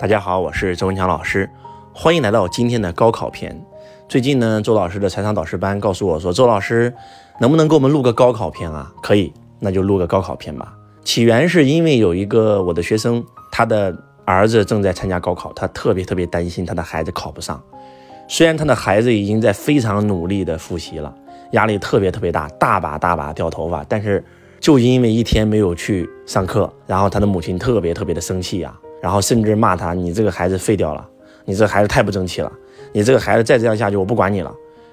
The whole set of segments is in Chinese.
大家好，我是周文强老师，欢迎来到今天的高考篇。最近呢，周老师的财商导师班告诉我说，周老师能不能给我们录个高考篇啊？可以，那就录个高考篇吧。起源是因为有一个我的学生，他的儿子正在参加高考，他特别特别担心他的孩子考不上。虽然他的孩子已经在非常努力的复习了，压力特别特别大，大把大把掉头发，但是就因为一天没有去上课，然后他的母亲特别特别的生气呀。然后甚至骂他：“你这个孩子废掉了，你这孩子太不争气了，你这个孩子再这样下去，我不管你了。”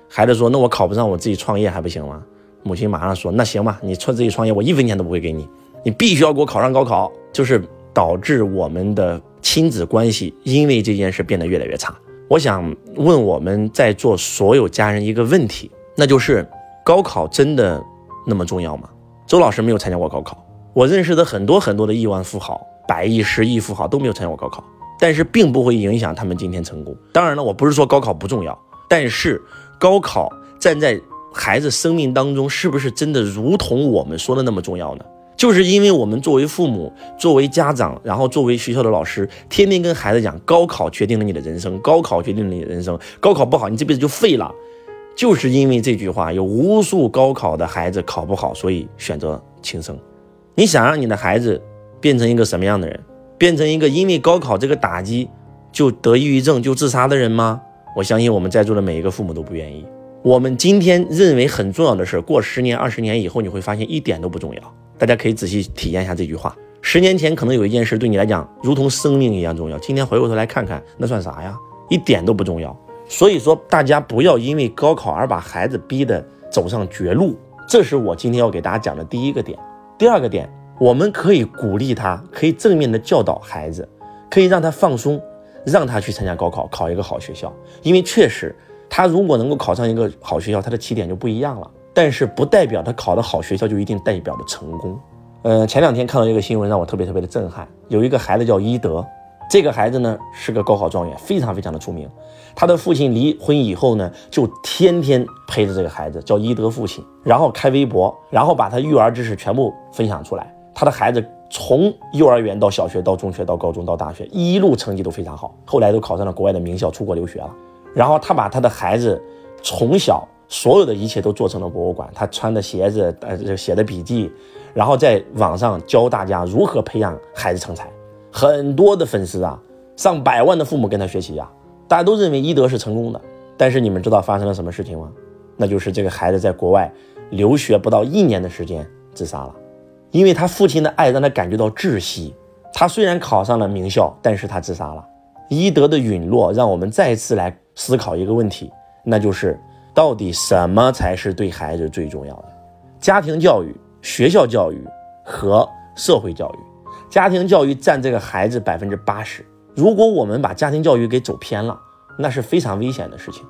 孩子说：“那我考不上，我自己创业还不行吗？”母亲马上说：“那行吧，你创自己创业，我一分钱都不会给你，你必须要给我考上高考。”就是导致我们的亲子关系因为这件事变得越来越差。我想问我们在座所有家人一个问题，那就是高考真的那么重要吗？周老师没有参加过高考，我认识的很多很多的亿万富豪。百亿、十亿富豪都没有参加过高考，但是并不会影响他们今天成功。当然了，我不是说高考不重要，但是高考站在孩子生命当中，是不是真的如同我们说的那么重要呢？就是因为我们作为父母、作为家长，然后作为学校的老师，天天跟孩子讲，高考决定了你的人生，高考决定了你的人生，高考不好，你这辈子就废了。就是因为这句话，有无数高考的孩子考不好，所以选择轻生。你想让你的孩子？变成一个什么样的人？变成一个因为高考这个打击就得抑郁症就自杀的人吗？我相信我们在座的每一个父母都不愿意。我们今天认为很重要的事，过十年、二十年以后，你会发现一点都不重要。大家可以仔细体验一下这句话：十年前可能有一件事对你来讲如同生命一样重要，今天回过头来看看，那算啥呀？一点都不重要。所以说，大家不要因为高考而把孩子逼得走上绝路。这是我今天要给大家讲的第一个点。第二个点。我们可以鼓励他，可以正面的教导孩子，可以让他放松，让他去参加高考，考一个好学校。因为确实，他如果能够考上一个好学校，他的起点就不一样了。但是不代表他考的好学校就一定代表的成功。呃，前两天看到一个新闻，让我特别特别的震撼。有一个孩子叫伊德，这个孩子呢是个高考状元，非常非常的出名。他的父亲离婚以后呢，就天天陪着这个孩子，叫伊德父亲，然后开微博，然后把他育儿知识全部分享出来。他的孩子从幼儿园到小学到中学到高中到大学，一路成绩都非常好，后来都考上了国外的名校，出国留学了。然后他把他的孩子从小所有的一切都做成了博物馆，他穿的鞋子，呃，写的笔记，然后在网上教大家如何培养孩子成才。很多的粉丝啊，上百万的父母跟他学习呀，大家都认为伊德是成功的。但是你们知道发生了什么事情吗？那就是这个孩子在国外留学不到一年的时间自杀了。因为他父亲的爱让他感觉到窒息，他虽然考上了名校，但是他自杀了。伊德的陨落让我们再次来思考一个问题，那就是到底什么才是对孩子最重要的？家庭教育、学校教育和社会教育。家庭教育占这个孩子百分之八十，如果我们把家庭教育给走偏了，那是非常危险的事情。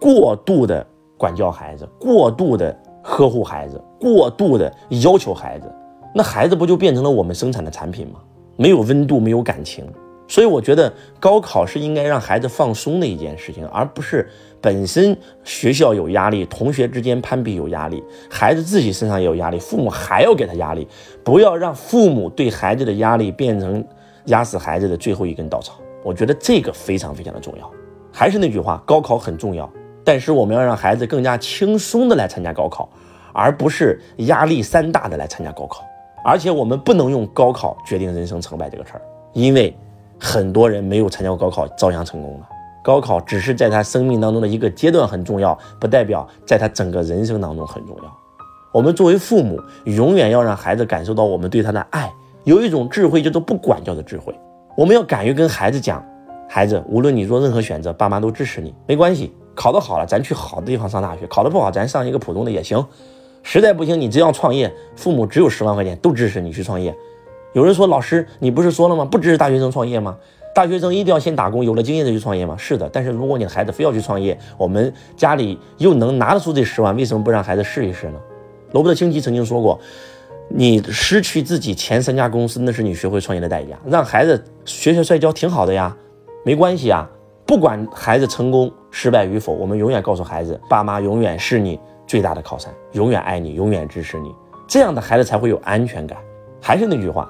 过度的管教孩子，过度的呵护孩子，过度的要求孩子。那孩子不就变成了我们生产的产品吗？没有温度，没有感情，所以我觉得高考是应该让孩子放松的一件事情，而不是本身学校有压力，同学之间攀比有压力，孩子自己身上也有压力，父母还要给他压力，不要让父母对孩子的压力变成压死孩子的最后一根稻草。我觉得这个非常非常的重要。还是那句话，高考很重要，但是我们要让孩子更加轻松的来参加高考，而不是压力山大的来参加高考。而且我们不能用高考决定人生成败这个词儿，因为很多人没有参加过高考，照样成功了。高考只是在他生命当中的一个阶段很重要，不代表在他整个人生当中很重要。我们作为父母，永远要让孩子感受到我们对他的爱，有一种智慧叫做不管教的智慧。我们要敢于跟孩子讲，孩子，无论你做任何选择，爸妈都支持你，没关系。考得好了，咱去好的地方上大学；考得不好，咱上一个普通的也行。实在不行，你只要创业，父母只有十万块钱都支持你去创业。有人说，老师，你不是说了吗？不支持大学生创业吗？大学生一定要先打工，有了经验再去创业吗？是的，但是如果你的孩子非要去创业，我们家里又能拿得出这十万，为什么不让孩子试一试呢？罗伯特清崎曾经说过，你失去自己前三家公司，那是你学会创业的代价。让孩子学学摔跤挺好的呀，没关系啊。不管孩子成功失败与否，我们永远告诉孩子，爸妈永远是你。最大的靠山，永远爱你，永远支持你，这样的孩子才会有安全感。还是那句话，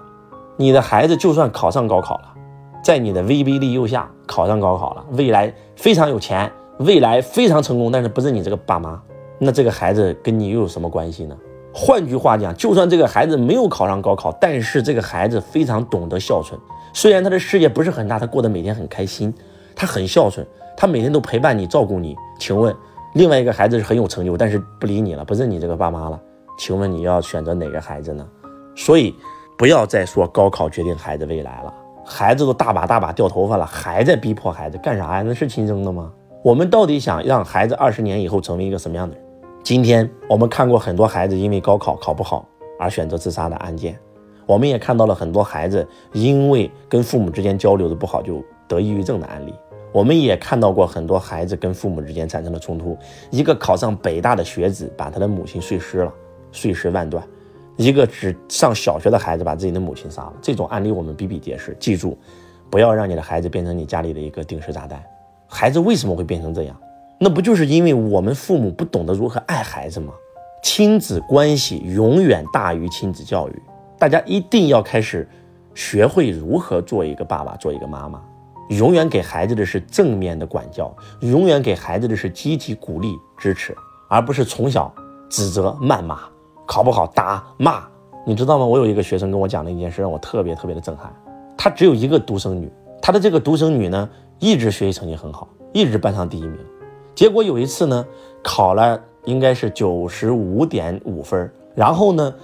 你的孩子就算考上高考了，在你的威逼利诱下考上高考了，未来非常有钱，未来非常成功，但是不是你这个爸妈，那这个孩子跟你又有什么关系呢？换句话讲，就算这个孩子没有考上高考，但是这个孩子非常懂得孝顺，虽然他的事业不是很大，他过得每天很开心，他很孝顺，他每天都陪伴你，照顾你。请问，另外一个孩子是很有成就，但是不理你了，不认你这个爸妈了，请问你要选择哪个孩子呢？所以，不要再说高考决定孩子未来了。孩子都大把大把掉头发了，还在逼迫孩子干啥呀？那是亲生的吗？我们到底想让孩子二十年以后成为一个什么样的人？今天我们看过很多孩子因为高考考不好而选择自杀的案件，我们也看到了很多孩子因为跟父母之间交流的不好就得抑郁症的案例。我们也看到过很多孩子跟父母之间产生了冲突，一个考上北大的学子把他的母亲碎尸了，碎尸万段。一个只上小学的孩子把自己的母亲杀了，这种案例我们比比皆是。记住，不要让你的孩子变成你家里的一个定时炸弹。孩子为什么会变成这样？那不就是因为我们父母不懂得如何爱孩子吗？亲子关系永远大于亲子教育。大家一定要开始学会如何做一个爸爸，做一个妈妈。永远给孩子的是正面的管教，永远给孩子的是积极鼓励支持，而不是从小指责谩骂。考不好打骂，你知道吗？我有一个学生跟我讲了一件事，让我特别特别的震撼。他只有一个独生女，她的这个独生女呢，一直学习成绩很好，一直班上第一名。结果有一次呢，考了应该是九十五点五分，然后呢，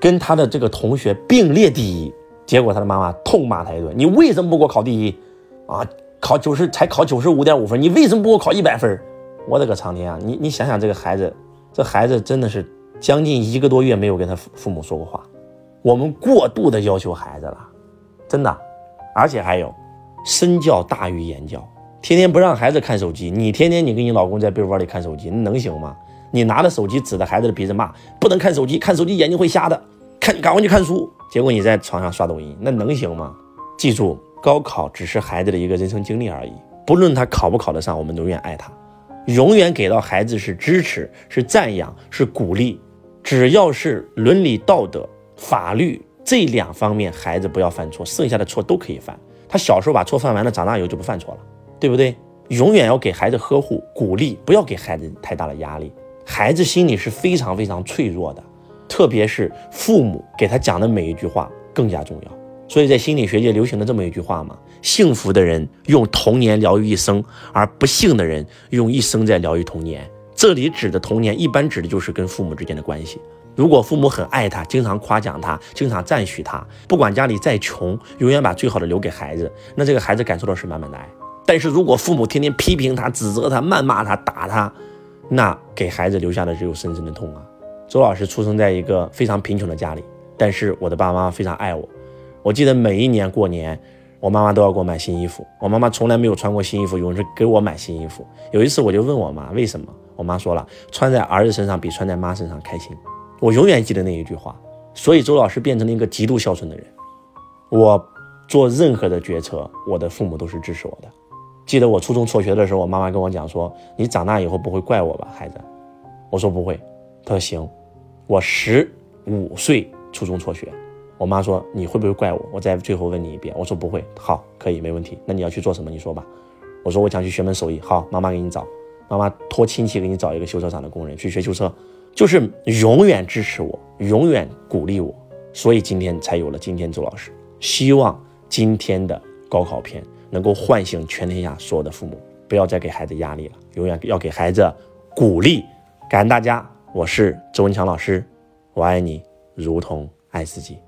跟他的这个同学并列第一。结果他的妈妈痛骂他一顿：“你为什么不给我考第一？啊，考九十才考九十五点五分，你为什么不给我考一百分？”我的个苍天啊！你你想想这个孩子，这孩子真的是。将近一个多月没有跟他父父母说过话，我们过度的要求孩子了，真的，而且还有，身教大于言教，天天不让孩子看手机，你天天你跟你老公在被窝里看手机，那能行吗？你拿着手机指着孩子的鼻子骂，不能看手机，看手机眼睛会瞎的，看赶快去看书。结果你在床上刷抖音，那能行吗？记住，高考只是孩子的一个人生经历而已，不论他考不考得上，我们永远爱他，永远给到孩子是支持，是赞扬，是鼓励。只要是伦理道德、法律这两方面，孩子不要犯错，剩下的错都可以犯。他小时候把错犯完了，长大以后就不犯错了，对不对？永远要给孩子呵护、鼓励，不要给孩子太大的压力。孩子心里是非常非常脆弱的，特别是父母给他讲的每一句话更加重要。所以在心理学界流行的这么一句话嘛：幸福的人用童年疗愈一生，而不幸的人用一生在疗愈童年。这里指的童年，一般指的就是跟父母之间的关系。如果父母很爱他，经常夸奖他，经常赞许他，不管家里再穷，永远把最好的留给孩子，那这个孩子感受到是满满的爱。但是如果父母天天批评他、指责他、谩骂他、打他，那给孩子留下的只有深深的痛啊。周老师出生在一个非常贫穷的家里，但是我的爸妈非常爱我。我记得每一年过年。我妈妈都要给我买新衣服，我妈妈从来没有穿过新衣服，有人给我买新衣服。有一次我就问我妈为什么，我妈说了，穿在儿子身上比穿在妈身上开心。我永远记得那一句话。所以周老师变成了一个极度孝顺的人。我做任何的决策，我的父母都是支持我的。记得我初中辍学的时候，我妈妈跟我讲说：“你长大以后不会怪我吧，孩子？”我说不会。她说行。我十五岁初中辍学。我妈说：“你会不会怪我？”我再最后问你一遍。我说：“不会。”好，可以，没问题。那你要去做什么？你说吧。我说：“我想去学门手艺。”好，妈妈给你找，妈妈托亲戚给你找一个修车厂的工人去学修车，就是永远支持我，永远鼓励我。所以今天才有了今天周老师。希望今天的高考篇能够唤醒全天下所有的父母，不要再给孩子压力了，永远要给孩子鼓励。感恩大家，我是周文强老师，我爱你如同爱自己。